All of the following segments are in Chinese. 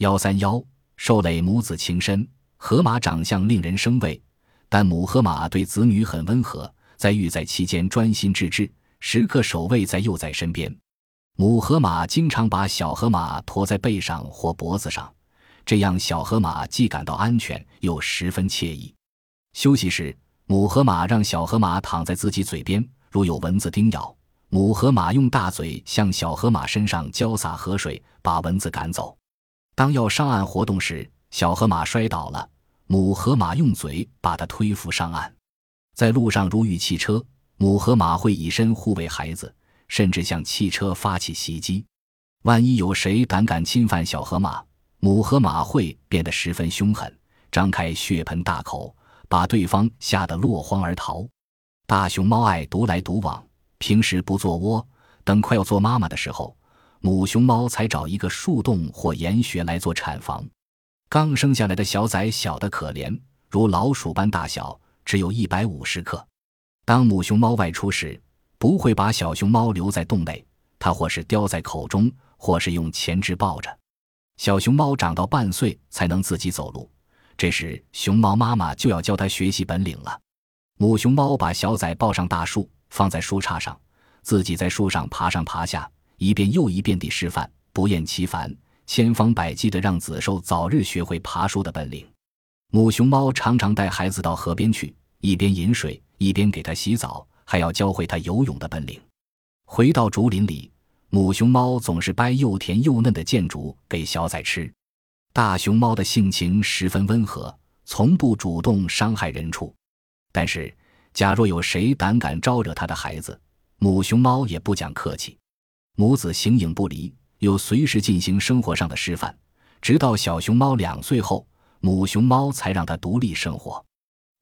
幺三幺，受累母子情深，河马长相令人生畏，但母河马对子女很温和，在育崽期间专心致志，时刻守卫在幼崽身边。母河马经常把小河马驮在背上或脖子上，这样小河马既感到安全，又十分惬意。休息时，母河马让小河马躺在自己嘴边，如有蚊子叮咬，母河马用大嘴向小河马身上浇洒河水，把蚊子赶走。当要上岸活动时，小河马摔倒了，母河马用嘴把它推扶上岸。在路上如遇汽车，母河马会以身护卫孩子，甚至向汽车发起袭击。万一有谁胆敢侵犯小河马，母河马会变得十分凶狠，张开血盆大口，把对方吓得落荒而逃。大熊猫爱独来独往，平时不做窝，等快要做妈妈的时候。母熊猫才找一个树洞或岩穴来做产房。刚生下来的小崽小得可怜，如老鼠般大小，只有一百五十克。当母熊猫外出时，不会把小熊猫留在洞内，它或是叼在口中，或是用前肢抱着。小熊猫长到半岁才能自己走路，这时熊猫妈妈就要教它学习本领了。母熊猫把小崽抱上大树，放在树杈上，自己在树上爬上爬下。一遍又一遍地示范，不厌其烦，千方百计地让子兽早日学会爬树的本领。母熊猫常常带孩子到河边去，一边饮水，一边给它洗澡，还要教会它游泳的本领。回到竹林里，母熊猫总是掰又甜又嫩的箭竹给小崽吃。大熊猫的性情十分温和，从不主动伤害人畜。但是，假若有谁胆敢招惹它的孩子，母熊猫也不讲客气。母子形影不离，又随时进行生活上的示范，直到小熊猫两岁后，母熊猫才让它独立生活。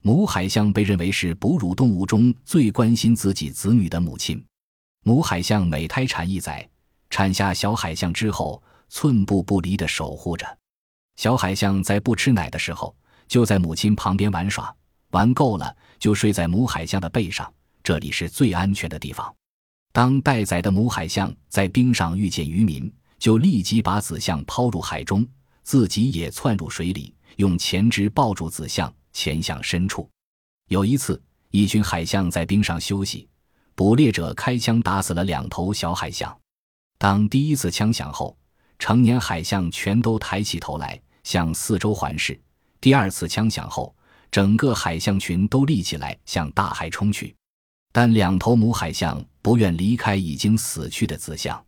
母海象被认为是哺乳动物中最关心自己子女的母亲。母海象每胎产一崽，产下小海象之后，寸步不离地守护着。小海象在不吃奶的时候，就在母亲旁边玩耍，玩够了就睡在母海象的背上，这里是最安全的地方。当待宰的母海象在冰上遇见渔民，就立即把子象抛入海中，自己也窜入水里，用前肢抱住子象，潜向深处。有一次，一群海象在冰上休息，捕猎者开枪打死了两头小海象。当第一次枪响后，成年海象全都抬起头来，向四周环视。第二次枪响后，整个海象群都立起来，向大海冲去。但两头母海象不愿离开已经死去的子象，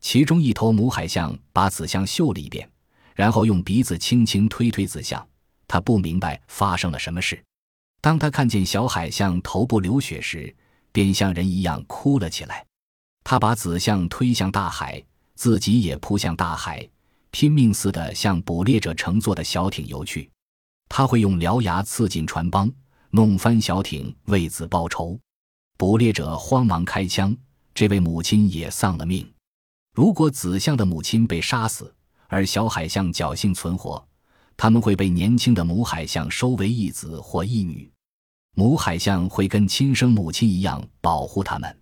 其中一头母海象把子象嗅了一遍，然后用鼻子轻轻推推子象。他不明白发生了什么事。当他看见小海象头部流血时，便像人一样哭了起来。他把子象推向大海，自己也扑向大海，拼命似的向捕猎者乘坐的小艇游去。他会用獠牙刺进船帮，弄翻小艇，为子报仇。捕猎者慌忙开枪，这位母亲也丧了命。如果子象的母亲被杀死，而小海象侥幸存活，他们会被年轻的母海象收为义子或义女。母海象会跟亲生母亲一样保护他们。